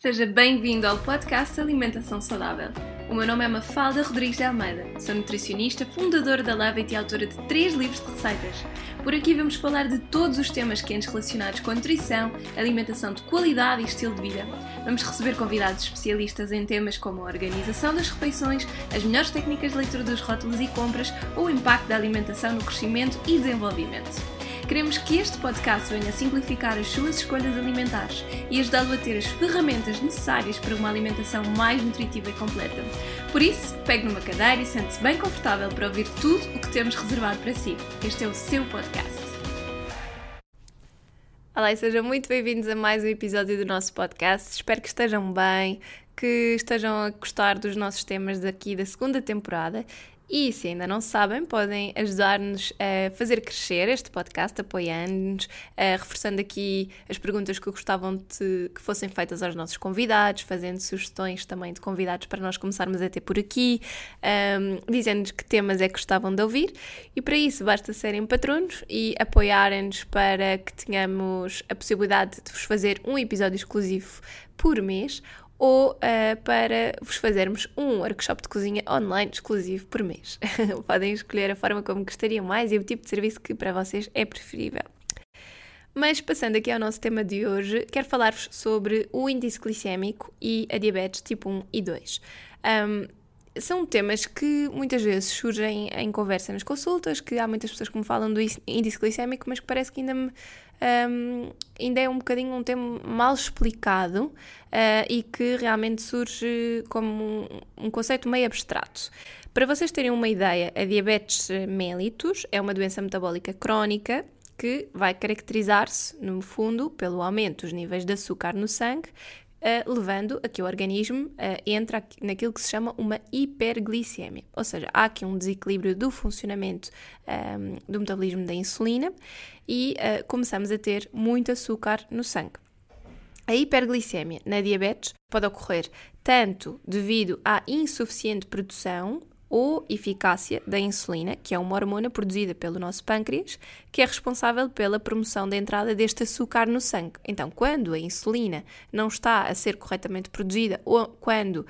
Seja bem-vindo ao podcast Alimentação Saudável. O meu nome é Mafalda Rodrigues de Almeida, sou nutricionista, fundadora da Levit e autora de três livros de receitas. Por aqui vamos falar de todos os temas quentes relacionados com a nutrição, alimentação de qualidade e estilo de vida. Vamos receber convidados especialistas em temas como a organização das refeições, as melhores técnicas de leitura dos rótulos e compras ou o impacto da alimentação no crescimento e desenvolvimento. Queremos que este podcast venha simplificar as suas escolhas alimentares e ajudá-lo a ter as ferramentas necessárias para uma alimentação mais nutritiva e completa. Por isso, pegue numa cadeira e sente-se bem confortável para ouvir tudo o que temos reservado para si. Este é o seu podcast. Olá e sejam muito bem-vindos a mais um episódio do nosso podcast. Espero que estejam bem, que estejam a gostar dos nossos temas daqui da segunda temporada e se ainda não sabem, podem ajudar-nos a fazer crescer este podcast, apoiando-nos, reforçando aqui as perguntas que gostavam de que fossem feitas aos nossos convidados, fazendo sugestões também de convidados para nós começarmos a ter por aqui, um, dizendo-nos que temas é que gostavam de ouvir. E para isso basta serem patronos e apoiarem-nos para que tenhamos a possibilidade de vos fazer um episódio exclusivo por mês ou uh, para vos fazermos um workshop de cozinha online exclusivo por mês. Podem escolher a forma como gostariam mais e o tipo de serviço que para vocês é preferível. Mas passando aqui ao nosso tema de hoje, quero falar-vos sobre o índice glicémico e a diabetes tipo 1 e 2. Um, são temas que muitas vezes surgem em conversa nas consultas, que há muitas pessoas que me falam do índice glicémico, mas que parece que ainda me um, ainda é um bocadinho um tema mal explicado uh, e que realmente surge como um, um, conceito meio abstrato. Para vocês terem uma ideia, a diabetes mellitus é uma doença metabólica crónica que vai caracterizar-se, no fundo, pelo aumento dos níveis de açúcar no sangue, Uh, levando a que o organismo uh, entra naquilo que se chama uma hiperglicemia. Ou seja, há aqui um desequilíbrio do funcionamento um, ehm, do metabolismo da insulina e uh, começamos a ter muito açúcar no sangue. A hiperglicemia na diabetes pode ocorrer tanto devido à insuficiente produção ou eficácia da insulina, que é uma hormona produzida pelo nosso pâncreas, que é responsável pela promoção da entrada deste açúcar no sangue. Então, quando a insulina não está a ser corretamente produzida ou quando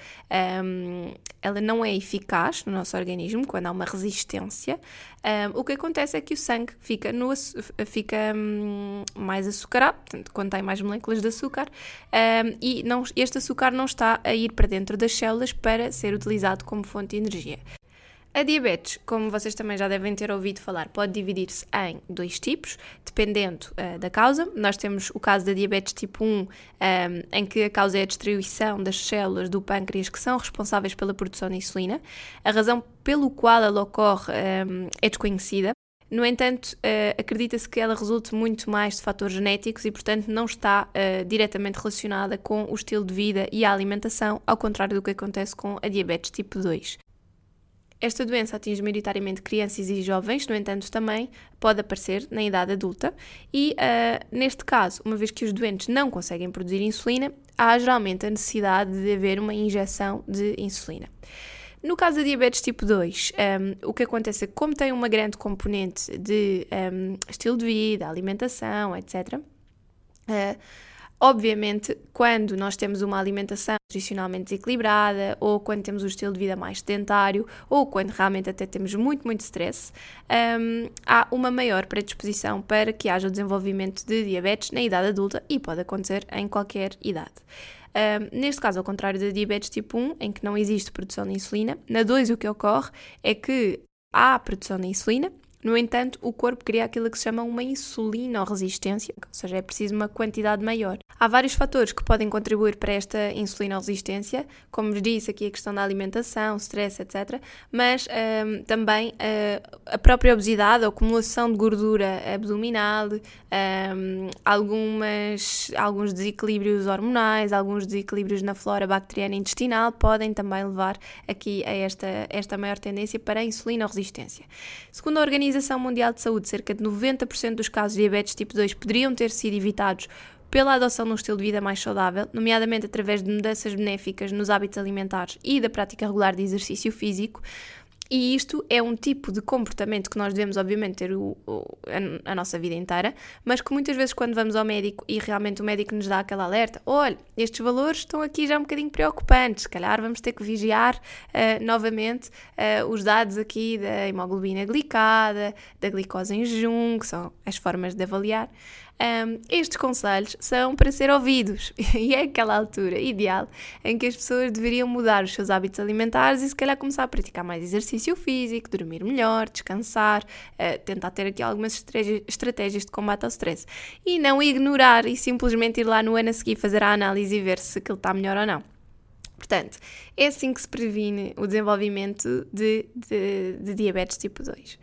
um, ela não é eficaz no nosso organismo, quando há uma resistência, um, o que acontece é que o sangue fica, no, fica um, mais açucarado, portanto, tem mais moléculas de açúcar, e não, este açúcar não está a ir para dentro das células para ser utilizado como fonte de energia. A diabetes, como vocês também já devem ter ouvido falar, pode dividir-se em dois tipos, dependendo uh, da causa. Nós temos o caso da diabetes tipo 1, um, ehm, em que a causa é a destruição das células do pâncreas que são responsáveis pela produção de insulina. A razão pelo qual ela ocorre um, ehm, é desconhecida. No entanto, uh, acredita-se que ela resulte muito mais de fatores genéticos e, portanto, não está uh, diretamente relacionada com o estilo de vida e a alimentação, ao contrário do que acontece com a diabetes tipo 2. Esta doença atinge maioritariamente crianças e jovens, no entanto, também pode aparecer na idade adulta, e uh, neste caso, uma vez que os doentes não conseguem produzir insulina, há geralmente a necessidade de haver uma injeção de insulina. No caso da diabetes tipo 2, um, o que acontece é que, como tem uma grande componente de um, estilo de vida, alimentação, etc., uh, Obviamente, quando nós temos uma alimentação nutricionalmente desequilibrada, ou quando temos um estilo de vida mais sedentário, ou quando realmente até temos muito, muito stress, um, há uma maior predisposição para que haja o desenvolvimento de diabetes na idade adulta e pode acontecer em qualquer idade. Um, neste caso, ao contrário da diabetes tipo 1, em que não existe produção de insulina, na 2 o que ocorre é que há produção de insulina, no entanto, o corpo cria aquilo que se chama uma insulinoresistência, ou seja, é preciso uma quantidade maior. Há vários fatores que podem contribuir para esta insulinoresistência, como vos disse aqui a questão da alimentação, stress, etc. Mas um, também uh, a própria obesidade, a acumulação de gordura abdominal, um, algumas, alguns desequilíbrios hormonais, alguns desequilíbrios na flora bacteriana intestinal podem também levar aqui a esta, esta maior tendência para a insulinoresistência. Segundo a Organização Mundial de Saúde, cerca de 90% dos casos de diabetes tipo 2 poderiam ter sido evitados pela adoção de um estilo de vida mais saudável, nomeadamente através de mudanças benéficas nos hábitos alimentares e da prática regular de exercício físico. E isto é um tipo de comportamento que nós devemos, obviamente, ter o, o, a, a, nossa vida inteira, mas que muitas vezes, quando vamos ao médico e realmente o médico nos dá aquela alerta: olha, estes valores estão aqui já um bocadinho preocupantes, se calhar vamos ter que vigiar uh, novamente uh, os dados aqui da hemoglobina glicada, da glicose em jejum, que são as formas de avaliar. Um, estes conselhos são para ser ouvidos e é aquela altura ideal em que as pessoas deveriam mudar os seus hábitos alimentares e se calhar começar a praticar mais exercício físico, dormir melhor, descansar, uh, tentar ter aqui algumas estratégias de combate ao stress e não ignorar e simplesmente ir lá no ano a seguir fazer a análise e ver se aquilo está melhor ou não. Portanto, é assim que se previne o desenvolvimento de, de, de diabetes tipo 2.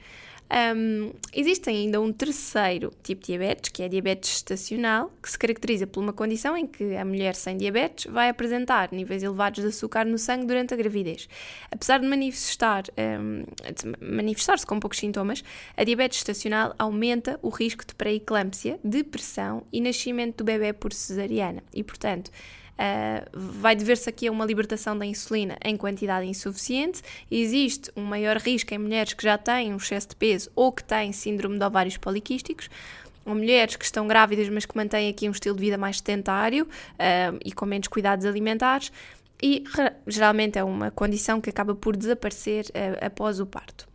Um, existe ainda um terceiro tipo de diabetes, que é a diabetes gestacional, que se caracteriza por uma condição em que a mulher sem diabetes vai apresentar níveis elevados de açúcar no sangue durante a gravidez. Apesar de manifestar, um, manifestar-se com poucos sintomas, a diabetes gestacional aumenta o risco de pré-eclâmpsia, depressão e nascimento do bebê por cesariana. E, portanto, Uh, vai dever-se aqui a uma libertação da insulina em quantidade insuficiente. Existe um maior risco em mulheres que já têm um excesso de peso ou que têm síndrome de ovários poliquísticos ou mulheres que estão grávidas, mas que mantêm aqui um estilo de vida mais sedentário uh, e com menos cuidados alimentares, e geralmente é uma condição que acaba por desaparecer uh, após o parto.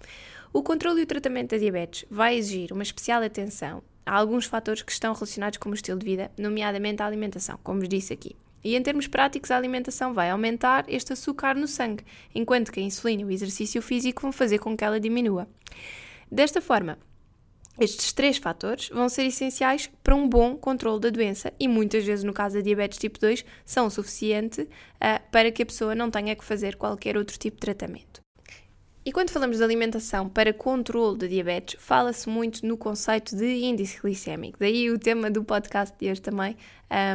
O controle e o tratamento da diabetes vai exigir uma especial atenção a alguns fatores que estão relacionados com o estilo de vida, nomeadamente a alimentação, como vos disse aqui. E em termos práticos, a alimentação vai aumentar este açúcar no sangue, enquanto que a insulina e o exercício físico vão fazer com que ela diminua. Desta forma, estes três fatores vão ser essenciais para um bom controle da doença e muitas vezes, no caso da diabetes tipo 2, são o suficiente uh, para que a pessoa não tenha que fazer qualquer outro tipo de tratamento. E quando falamos de alimentação para controle da diabetes, fala-se muito no conceito de índice glicémico. Daí o tema do podcast de hoje também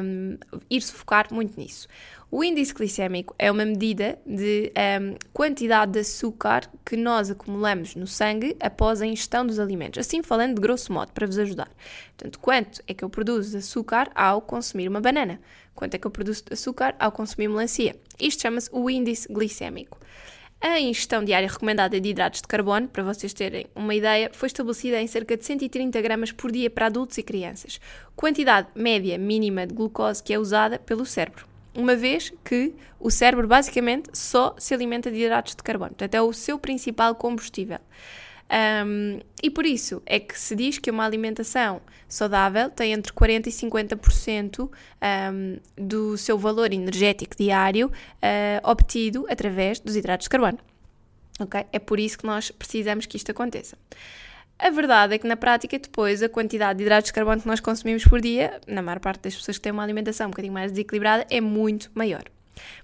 um, ir-se focar muito nisso. O índice glicémico é uma medida de um, quantidade de açúcar que nós acumulamos no sangue após a ingestão dos alimentos. Assim falando de grosso modo, para vos ajudar. Portanto, quanto é que eu produzo de açúcar ao consumir uma banana? Quanto é que eu produzo de açúcar ao consumir melancia? Isto chama-se o índice glicémico. A ingestão diária recomendada de hidratos de carbono, para vocês terem uma ideia, foi estabelecida em cerca de 130 gramas por dia para adultos e crianças, quantidade média mínima de glucose que é usada pelo cérebro. Uma vez que o cérebro basicamente só se alimenta de hidratos de carbono, portanto é o seu principal combustível. Um, e por isso é que se diz que uma alimentação saudável tem entre 40% e 50% um, do seu valor energético diário uh, obtido através dos hidratos de carbono. Okay? É por isso que nós precisamos que isto aconteça. A verdade é que na prática, depois, a quantidade de hidratos de carbono que nós consumimos por dia, na maior parte das pessoas que têm uma alimentação um bocadinho mais desequilibrada, é muito maior.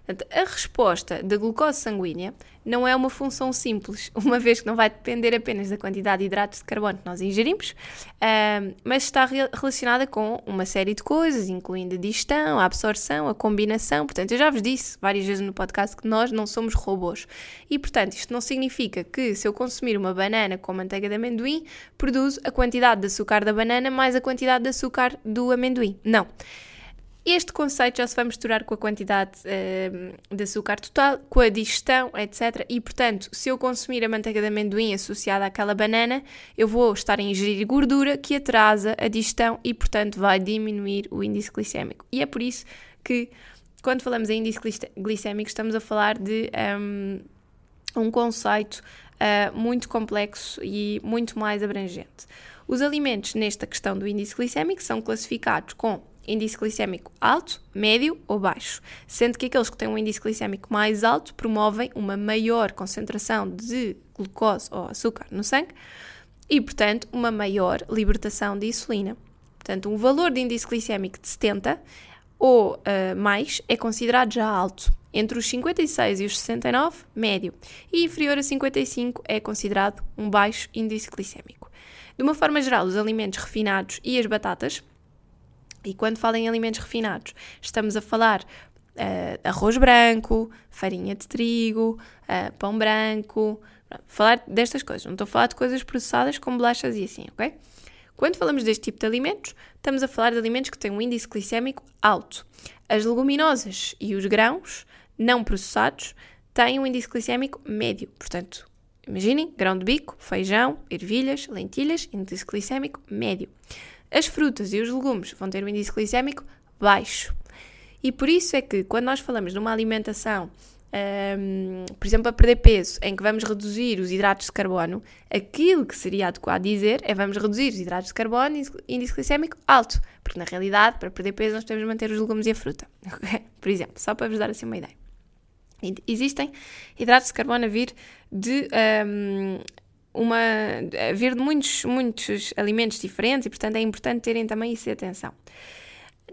Portanto, a resposta da glucose sanguínea não é uma função simples, uma vez que não vai depender apenas da quantidade de hidratos de carbono que nós ingerimos, mas está re relacionada com uma série de coisas, incluindo a digestão, a absorção, a combinação. Portanto, eu já vos disse várias vezes no podcast que nós não somos robôs. E, portanto, isto não significa que se eu consumir uma banana com manteiga de amendoim, produzo a quantidade de açúcar da banana mais a quantidade de açúcar do amendoim. Não. Este conceito já se vai misturar com a quantidade uh, de açúcar total, com a digestão, etc. E, portanto, se eu consumir a manteiga de amendoim associada àquela banana, eu vou estar a ingerir gordura que atrasa a digestão e, portanto, vai diminuir o índice glicémico. E é por isso que, quando falamos em índice glicémico, estamos a falar de um, um conceito uh, muito complexo e muito mais abrangente. Os alimentos nesta questão do índice glicémico são classificados com índice glicémico alto, médio ou baixo, sendo que aqueles que têm um índice glicémico mais alto promovem uma maior concentração de glucose ou açúcar no sangue e, portanto, uma maior libertação de insulina. Portanto, um valor de índice glicémico de 70 ou uh, mais é considerado já alto. Entre os 56 e os 69, médio. E inferior a 55 é considerado um baixo índice glicémico. De uma forma geral, os alimentos refinados e as batatas e quando falo em alimentos refinados, estamos a falar uh, arroz branco, farinha de trigo, uh, pão branco, falar destas coisas. Não estou a falar de coisas processadas como bolachas e assim, ok? Quando falamos deste tipo de alimentos, estamos a falar de alimentos que têm um índice glicémico alto. As leguminosas e os grãos não processados têm um índice glicémico médio, portanto, Imaginem, grão de bico, feijão, ervilhas, lentilhas, índice glicémico médio. As frutas e os legumes vão ter um índice glicémico baixo. E por isso é que quando nós falamos de uma alimentação um, por exemplo, a perder peso, em que vamos reduzir os hidratos de carbono, aquilo que seria adequado dizer é vamos reduzir os hidratos de carbono e índice glicémico alto, porque na realidade, para perder peso, nós de manter os legumes e a fruta. por exemplo, só para vos dar assim uma ideia. Existem hidratos de carbono a vir de um, uma a vir de muitos, muitos alimentos diferentes e, portanto, é importante terem também isso em atenção.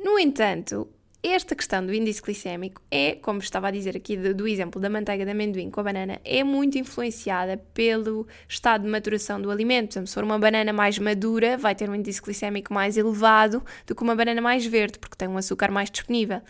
No entanto, esta questão do índice glicémico é, como estava a dizer aqui do, do, exemplo da manteiga de amendoim com a banana, é muito influenciada pelo estado de maturação do alimento. Se for uma banana mais madura, vai ter um índice glicémico mais elevado do que uma banana mais verde, porque tem um açúcar mais disponível.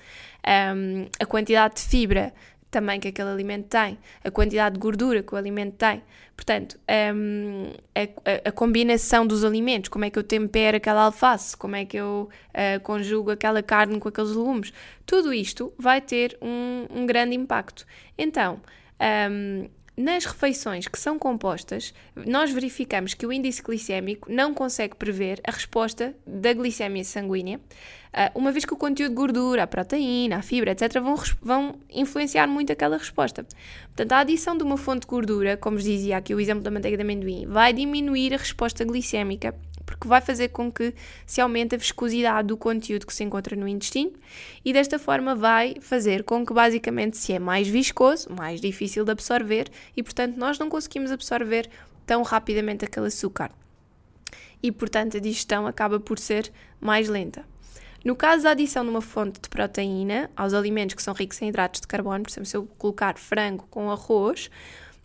Um, a quantidade de fibra também que aquele alimento tem, a quantidade de gordura que o alimento tem. Portanto, um, a, a, combinação dos alimentos, como é que eu tempero aquela alface, como é que eu uh, conjugo aquela carne com aqueles legumes, tudo isto vai ter um, um grande impacto. Então, um, nas refeições que são compostas, nós verificamos que o índice glicémico não consegue prever a resposta da glicemia sanguínea, ah, uma vez que o conteúdo de gordura, a proteína, a fibra, etc., vão, vão influenciar muito aquela resposta. Portanto, a adição de uma fonte de gordura, como vos dizia aqui o exemplo da manteiga de amendoim, vai diminuir a resposta glicémica porque vai fazer com que se aumente a viscosidade do conteúdo que se encontra no intestino e desta forma vai fazer com que basicamente se é mais viscoso, mais difícil de absorver e portanto nós não conseguimos absorver tão rapidamente aquele açúcar. E portanto a digestão acaba por ser mais lenta. No caso da adição de uma fonte de proteína aos alimentos que são ricos em hidratos de carbono, por exemplo, se eu colocar frango com arroz,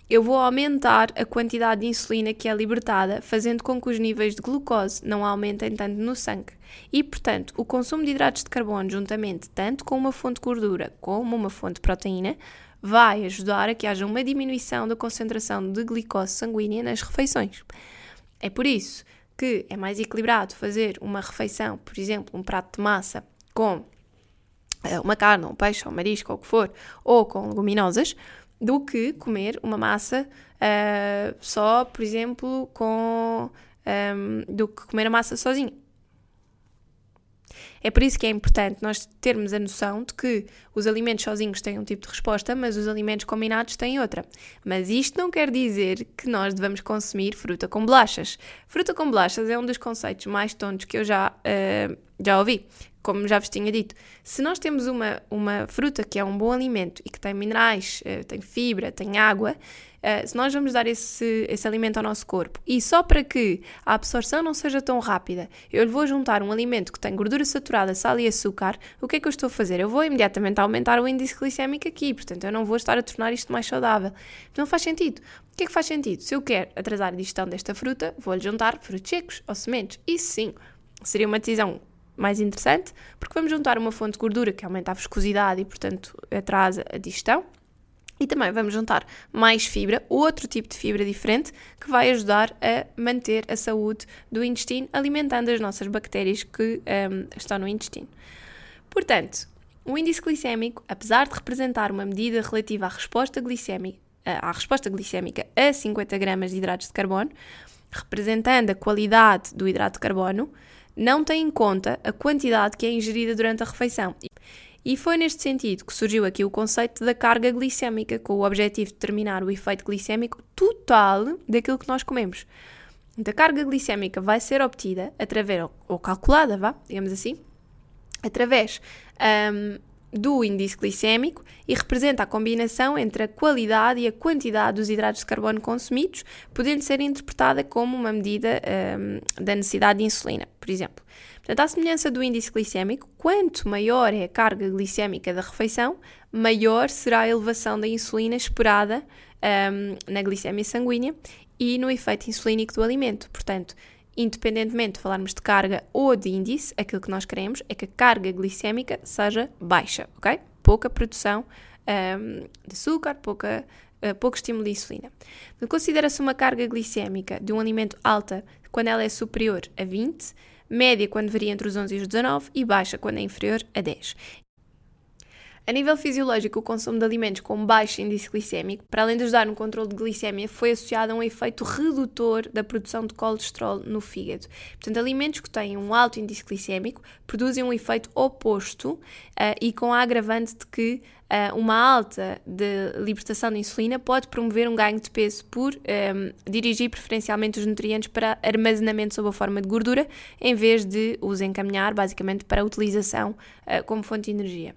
eu vou aumentar a quantidade de insulina que é libertada, fazendo com que os níveis de glucose não aumentem tanto no sangue. E, portanto, o consumo de hidratos de carbono, juntamente tanto com uma fonte de gordura como uma fonte de proteína, vai ajudar a que haja uma diminuição da concentração de glicose sanguínea nas refeições. É por isso que é mais equilibrado fazer uma refeição, por exemplo, um prato de massa com eh, uma carne, um peixe, um marisco, ou o que for, ou com leguminosas, do que comer uma massa uh, só, por exemplo, com. Um, ehm, do que comer a massa sozinha. É por isso que é importante nós termos a noção de que os alimentos sozinhos têm um tipo de resposta, mas os alimentos combinados têm outra. Mas isto não quer dizer que nós devamos consumir fruta com bolachas. Fruta com bolachas é um dos conceitos mais tontos que eu já, uh, já ouvi como já vos tinha dito, se nós temos uma, uma fruta que é um bom alimento e que tem minerais, eh, tem fibra, tem água, eh, se nós vamos dar esse, esse alimento ao nosso corpo e só para que a absorção não seja tão rápida, eu lhe vou juntar um alimento que tem gordura saturada, sal e açúcar, o que é que eu estou a fazer? Eu vou imediatamente aumentar o índice glicémico aqui, portanto eu não vou estar a tornar isto mais saudável. Não faz sentido. O que é que faz sentido? Se eu quero atrasar a digestão desta fruta, vou-lhe juntar frutos secos ou sementes. Isso sim, seria uma decisão mais interessante, porque vamos juntar uma fonte de gordura que aumenta a viscosidade e, portanto, atrasa a digestão. E também vamos juntar mais fibra, outro tipo de fibra diferente, que vai ajudar a manter a saúde do intestino, alimentando as nossas bactérias que um, estão no intestino. Portanto, o índice glicémico, apesar de representar uma medida relativa à resposta glicémica, à resposta glicémica a 50 gramas de hidratos de carbono, representando a qualidade do hidrato de carbono, não tem em conta a quantidade que é ingerida durante a refeição. E foi neste sentido que surgiu aqui o conceito da carga glicémica, com o objetivo de determinar o efeito glicémico total daquilo que nós comemos. A carga glicémica vai ser obtida através, ou calculada, vá, digamos assim, através um, do índice glicémico e representa a combinação entre a qualidade e a quantidade dos hidratos de carbono consumidos, podendo ser interpretada como uma medida um, da necessidade de insulina, por exemplo. Portanto, à semelhança do índice glicémico, quanto maior é a carga glicémica da refeição, maior será a elevação da insulina esperada um, na glicemia sanguínea e no efeito insulínico do alimento. Portanto, independentemente de falarmos de carga ou de índice, aquilo que nós queremos é que a carga glicémica seja baixa, ok? Pouca produção um, de açúcar, pouca, uh, pouco estímulo de insulina. Considera-se uma carga glicémica de um alimento alta quando ela é superior a 20, média quando varia entre os 11 e os 19 e baixa quando é inferior a 10. A nível fisiológico, o consumo de alimentos com baixo índice glicémico, para além de ajudar no controle de glicemia, foi associado a um efeito redutor da produção de colesterol no fígado. Portanto, alimentos que têm um alto índice glicémico produzem um efeito oposto uh, e com a agravante de que uma alta de libertação de insulina pode promover um ganho de peso por um, ehm, dirigir preferencialmente os nutrientes para armazenamento sob a forma de gordura, em vez de os encaminhar basicamente para a utilização uh, como fonte de energia.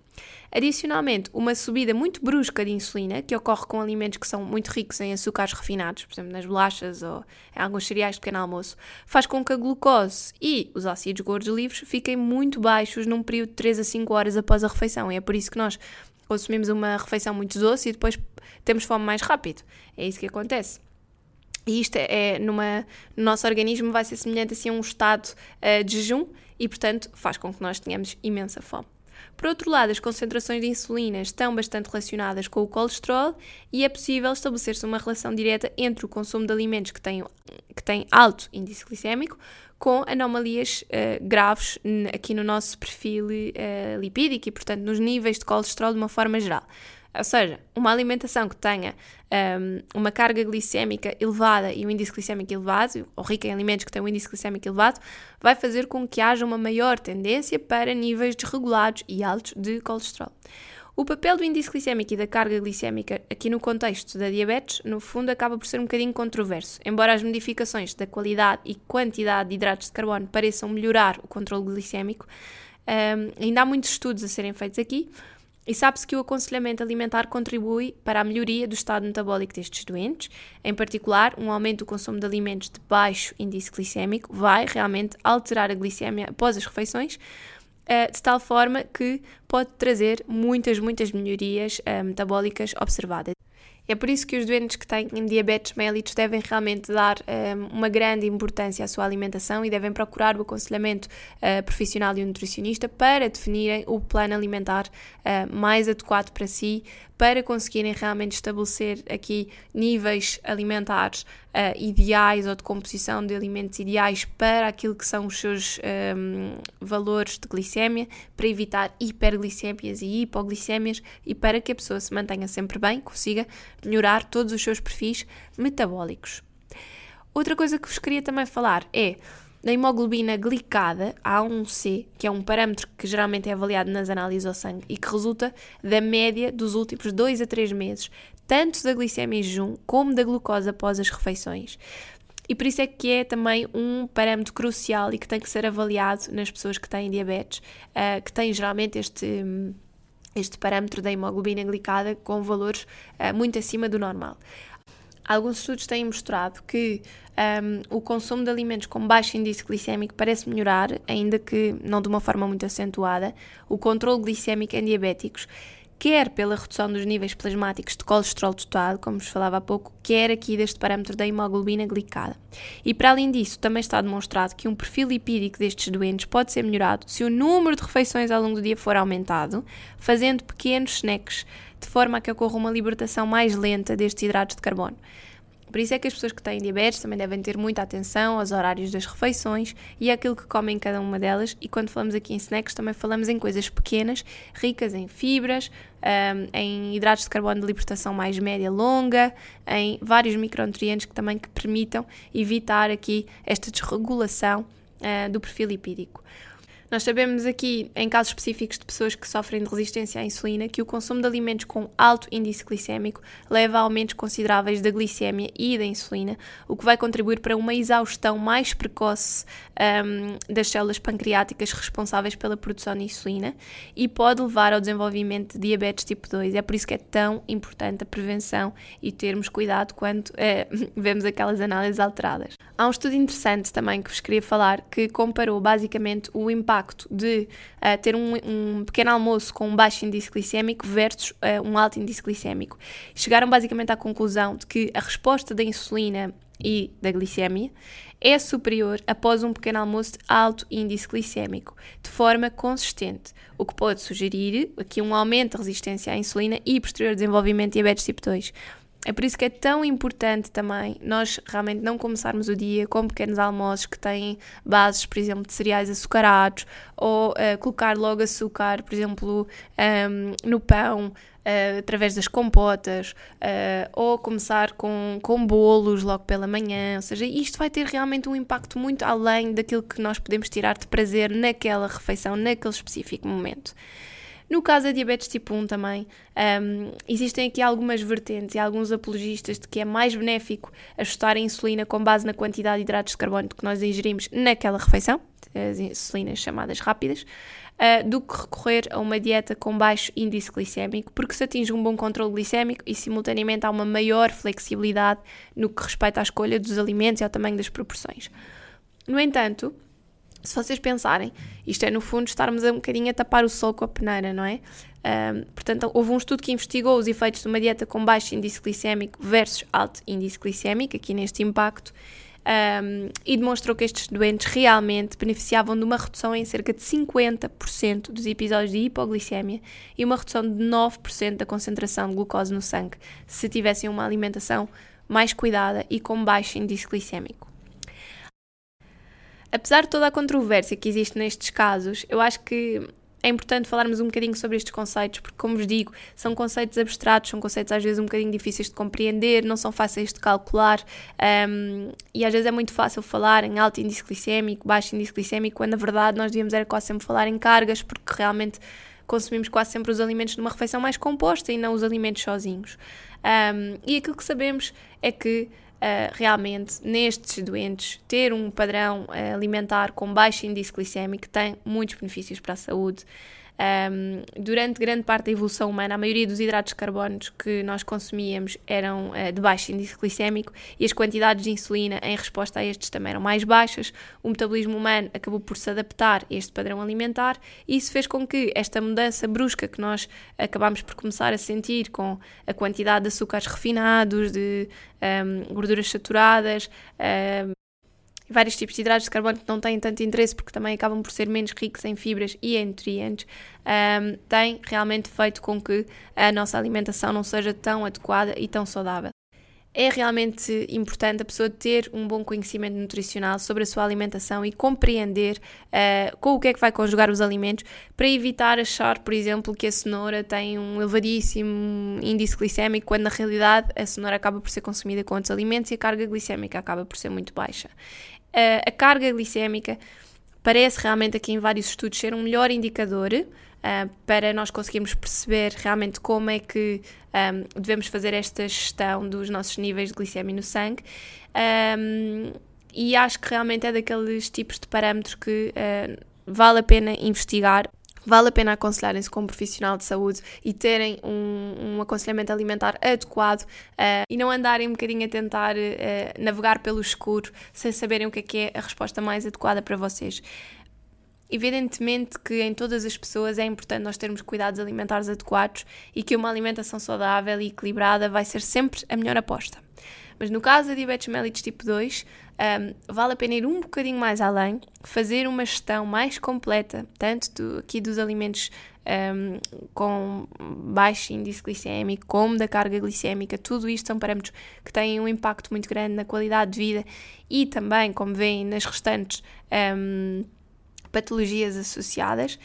Adicionalmente, uma subida muito brusca de insulina, que ocorre com alimentos que são muito ricos em açúcares refinados, por exemplo, nas bolachas ou em alguns cereais de pequeno almoço, faz com que a glucose e os ácidos gordos livres fiquem muito baixos num período de 3 a 5 horas após a refeição. E é por isso que nós consumimos uma refeição muito doce e depois temos fome mais rápido. É isso que acontece. E isto é, é numa, no nosso organismo vai ser semelhante assim a um estado uh, de jejum e, portanto, faz com que nós tenhamos imensa fome. Por outro lado, as concentrações de insulina estão bastante relacionadas com o colesterol e é possível estabelecer-se uma relação direta entre o consumo de alimentos que têm, que têm alto índice glicémico com anomalias uh, graves aqui no nosso perfil uh, lipídico e, portanto, nos níveis de colesterol de uma forma geral. Ou seja, uma alimentação que tenha um, uma carga glicémica elevada e um índice glicémico elevado, ou rica em alimentos que têm um índice glicémico elevado, vai fazer com que haja uma maior tendência para níveis desregulados e altos de colesterol. O papel do índice glicémico e da carga glicémica aqui no contexto da diabetes, no fundo, acaba por ser um bocadinho controverso. Embora as modificações da qualidade e quantidade de hidratos de carbono pareçam melhorar o controle glicémico, um, ainda há muitos estudos a serem feitos aqui, e sabe-se que o aconselhamento alimentar contribui para a melhoria do estado metabólico destes doentes. Em particular, um aumento do consumo de alimentos de baixo índice glicémico vai realmente alterar a glicemia após as refeições, de tal forma que pode trazer muitas, muitas melhorias eh, metabólicas observadas. É por isso que os doentes que têm diabetes mellitus devem realmente dar um, eh, uma grande importância à sua alimentação e devem procurar o aconselhamento uh, profissional de um nutricionista para definirem o plano alimentar uh, mais adequado para si, para conseguirem realmente estabelecer aqui níveis alimentares uh, ideais ou de composição de alimentos ideais para aquilo que são os seus um, ehm, valores de glicemia, para evitar hiperglicémias e hipoglicémias e para que a pessoa se mantenha sempre bem, consiga melhorar todos os seus perfis metabólicos. Outra coisa que vos queria também falar é na hemoglobina glicada, A1C, que é um parâmetro que geralmente é avaliado nas análises ao sangue e que resulta da média dos últimos 2 a 3 meses, tanto da glicemia em jejum como da glucose após as refeições. E por isso é que é também um parâmetro crucial e que tem que ser avaliado nas pessoas que têm diabetes, uh, que têm geralmente este, este parâmetro da hemoglobina glicada com valores uh, muito acima do normal. Alguns estudos têm mostrado que um, o consumo de alimentos com baixo índice glicémico parece melhorar, ainda que não de uma forma muito acentuada, o controle glicémico em diabéticos, quer pela redução dos níveis plasmáticos de colesterol total, como vos falava há pouco, quer aqui deste parâmetro da hemoglobina glicada. E para além disso, também está demonstrado que um perfil lipídico destes doentes pode ser melhorado se o número de refeições ao longo do dia for aumentado, fazendo pequenos snacks de forma a que ocorra uma libertação mais lenta destes hidratos de carbono. Por isso é que as pessoas que têm diabetes também devem ter muita atenção aos horários das refeições e àquilo que comem cada uma delas. E quando falamos aqui em snacks, também falamos em coisas pequenas, ricas em fibras, um, em hidratos de carbono de libertação mais média longa, em vários micronutrientes que também que permitam evitar aqui esta desregulação uh, do perfil lipídico. Nós sabemos aqui, em casos específicos de pessoas que sofrem de resistência à insulina, que o consumo de alimentos com alto índice glicémico leva a aumentos consideráveis da glicemia e da insulina, o que vai contribuir para uma exaustão mais precoce um, das células pancreáticas responsáveis pela produção de insulina e pode levar ao desenvolvimento de diabetes tipo 2. É por isso que é tão importante a prevenção e termos cuidado quando é, vemos aquelas análises alteradas. Há um estudo interessante também que vos queria falar que comparou basicamente o impacto impacto de uh, ter um, um, pequeno almoço com um baixo índice glicémico versus uh, um alto índice glicémico. Chegaram basicamente à conclusão de que a resposta da insulina e da glicemia é superior após um pequeno almoço de alto índice glicémico, de forma consistente, o que pode sugerir aqui um aumento da resistência à insulina e posterior desenvolvimento de diabetes tipo 2. É por isso que é tão importante também nós realmente não começarmos o dia com pequenos almoços que têm bases, por exemplo, de cereais açucarados ou uh, colocar logo açúcar, por exemplo, um, no pão. Uh, através das compotas, uh, ou começar com, com bolos logo pela manhã, ou seja, isto vai ter realmente um impacto muito além daquilo que nós podemos tirar de prazer naquela refeição, naquele específico momento. No caso da diabetes tipo 1 também, um, existem aqui algumas vertentes e alguns apologistas de que é mais benéfico ajustar a insulina com base na quantidade de hidratos de carbono que nós ingerimos naquela refeição, as insulinas chamadas rápidas, uh, do que recorrer a uma dieta com baixo índice glicémico, porque se atinge um bom controle glicémico e simultaneamente há uma maior flexibilidade no que respeita à escolha dos alimentos e ao tamanho das proporções. No entanto, se vocês pensarem, isto é no fundo estarmos um bocadinho a tapar o sol com a peneira, não é? Um, portanto, houve um estudo que investigou os efeitos de uma dieta com baixo índice glicémico versus alto índice glicémico, aqui neste impacto, um, e demonstrou que estes doentes realmente beneficiavam de uma redução em cerca de 50% dos episódios de hipoglicemia e uma redução de 9% da concentração de glucose no sangue, se tivessem uma alimentação mais cuidada e com baixo índice glicémico. Apesar de toda a controvérsia que existe nestes casos, eu acho que é importante falarmos um bocadinho sobre estes conceitos, porque, como vos digo, são conceitos abstratos, são conceitos às vezes um bocadinho difíceis de compreender, não são fáceis de calcular um, e às vezes é muito fácil falar em alto índice glicémico, baixo índice glicémico, quando na verdade nós devíamos era quase sempre falar em cargas, porque realmente consumimos quase sempre os alimentos numa refeição mais composta e não os alimentos sozinhos. Um, e aquilo que sabemos é que realmente nestes doentes ter um padrão uh, alimentar com baixo índice glicémico tem muitos benefícios para a saúde. Um, durante grande parte da evolução humana, a maioria dos hidratos de carbono que nós consumíamos eram uh, de baixo índice glicémico e as quantidades de insulina em resposta a estes também eram mais baixas. O metabolismo humano acabou por se adaptar a este padrão alimentar e isso fez com que esta mudança brusca que nós acabámos por começar a sentir com a quantidade de açúcares refinados, de um, gorduras saturadas, um, vários tipos de hidratos de carbono que não têm tanto interesse porque também acabam por ser menos ricos em fibras e em nutrientes, um, realmente feito com que a nossa alimentação não seja tão adequada e tão saudável. É realmente importante a pessoa ter um bom conhecimento nutricional sobre a sua alimentação e compreender uh, com o que é que vai conjugar os alimentos para evitar achar, por exemplo, que a cenoura tem um elevadíssimo índice glicémico, quando na realidade a cenoura acaba por ser consumida com outros alimentos e a carga glicémica acaba por ser muito baixa a carga glicémica parece realmente aqui em vários estudos ser um melhor indicador uh, para nós conseguirmos perceber realmente como é que um, ehm, devemos fazer esta gestão dos nossos níveis de glicemia no sangue. Um, ehm, e acho que realmente é daqueles tipos de parâmetros que uh, vale a pena investigar vale a pena aconselharem-se com um profissional de saúde e terem um, um aconselhamento alimentar adequado uh, e não andarem um bocadinho a tentar uh, navegar pelo escuro sem saberem o que é que é a resposta mais adequada para vocês. Evidentemente que em todas as pessoas é importante nós termos cuidados alimentares adequados e que uma alimentação saudável e equilibrada vai ser sempre a melhor aposta. Mas no caso da diabetes mellitus tipo 2, um, vale a pena ir um bocadinho mais além, fazer uma gestão mais completa, tanto do, aqui dos alimentos um, com baixo índice glicémico, como da carga glicémica, tudo isto são parâmetros que têm um impacto muito grande na qualidade de vida e também, como veem, nas restantes um, patologias associadas.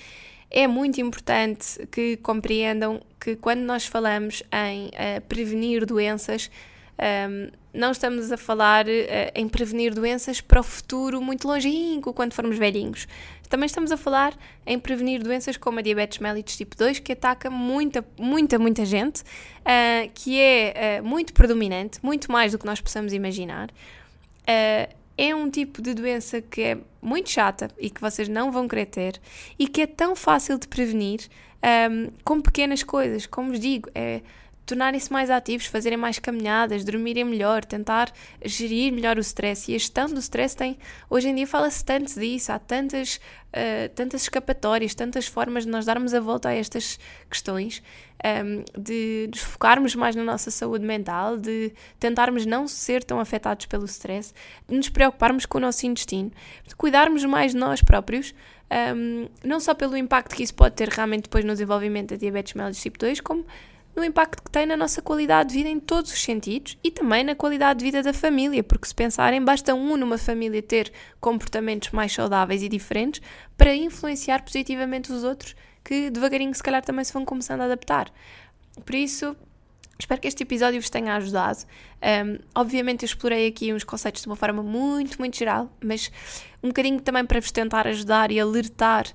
É muito importante que compreendam que quando nós falamos em uh, prevenir doenças, um, não estamos a falar uh, em prevenir doenças para o futuro muito longínquo, quando formos velhinhos. Também estamos a falar em prevenir doenças como a diabetes mellitus tipo 2, que ataca muita, muita, muita gente, uh, que é uh, muito predominante, muito mais do que nós possamos imaginar. é um tipo de doença que é muito chata e que vocês não vão querer ter e que é tão fácil de prevenir um, com pequenas coisas. Como vos digo, é tornarem-se mais ativos, fazerem mais caminhadas, dormirem melhor, tentar gerir melhor o stress. E a gestão do stress tem, hoje em dia fala-se tanto disso, há tantas, uh, tantas escapatórias, tantas formas de nós darmos a volta a estas questões, um, ehm, de nos focarmos mais na nossa saúde mental, de tentarmos não ser tão afetados pelo stress, de nos preocuparmos com o nosso intestino, de cuidarmos mais de nós próprios. Um, ehm, não só pelo impacto que isso pode ter realmente depois no desenvolvimento da diabetes mellitus tipo 2, como no impacto que tem na nossa qualidade de vida em todos os sentidos e também na qualidade de vida da família, porque se pensarem, basta um numa família ter comportamentos mais saudáveis e diferentes para influenciar positivamente os outros que devagarinho se calhar também se vão começando a adaptar. Por isso, Espero que este episódio vos tenha ajudado. Um, obviamente, eu explorei aqui uns conceitos de uma forma muito, muito geral, mas um bocadinho também para vos tentar ajudar e alertar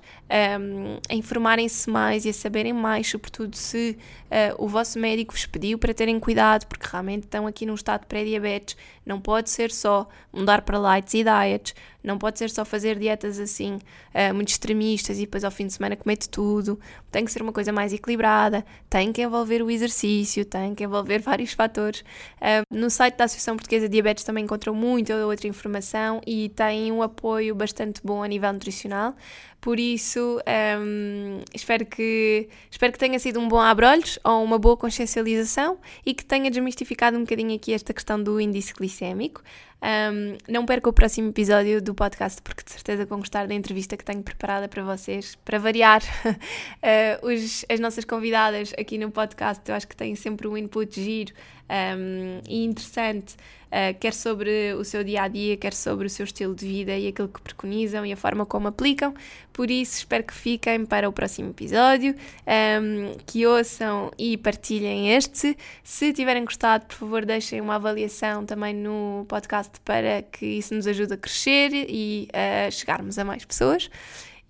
um, a informarem-se mais e a saberem mais, sobretudo se uh, o vosso médico vos pediu para terem cuidado, porque realmente estão aqui num estado de pré-diabetes. Não pode ser só mudar para lights e diets, não pode ser só fazer dietas assim uh, muito extremistas e depois ao fim de semana comer tudo. Tem que ser uma coisa mais equilibrada, tem que envolver o exercício, tem que envolver vários fatores. Uh, no site da Associação Portuguesa de Diabetes também encontram muita outra informação e tem um apoio bastante bom a nível nutricional. Por isso, um, espero, que, espero que tenha sido um bom abrolhos ou uma boa consciencialização e que tenha desmistificado um bocadinho aqui esta questão do índice glicémico. Um, não perca o próximo episódio do podcast, porque de certeza vão gostar da entrevista que tenho preparada para vocês. Para variar, uh, os, as nossas convidadas aqui no podcast, eu acho que têm sempre um input giro um, e interessante, uh, quer sobre o seu dia a dia, quer sobre o seu estilo de vida e aquilo que preconizam e a forma como aplicam. Por isso, espero que fiquem para o próximo episódio, um, que ouçam e partilhem este. Se tiverem gostado, por favor, deixem uma avaliação também no podcast para que isso nos ajude a crescer e a chegarmos a mais pessoas.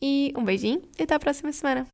E um beijinho e até à próxima semana.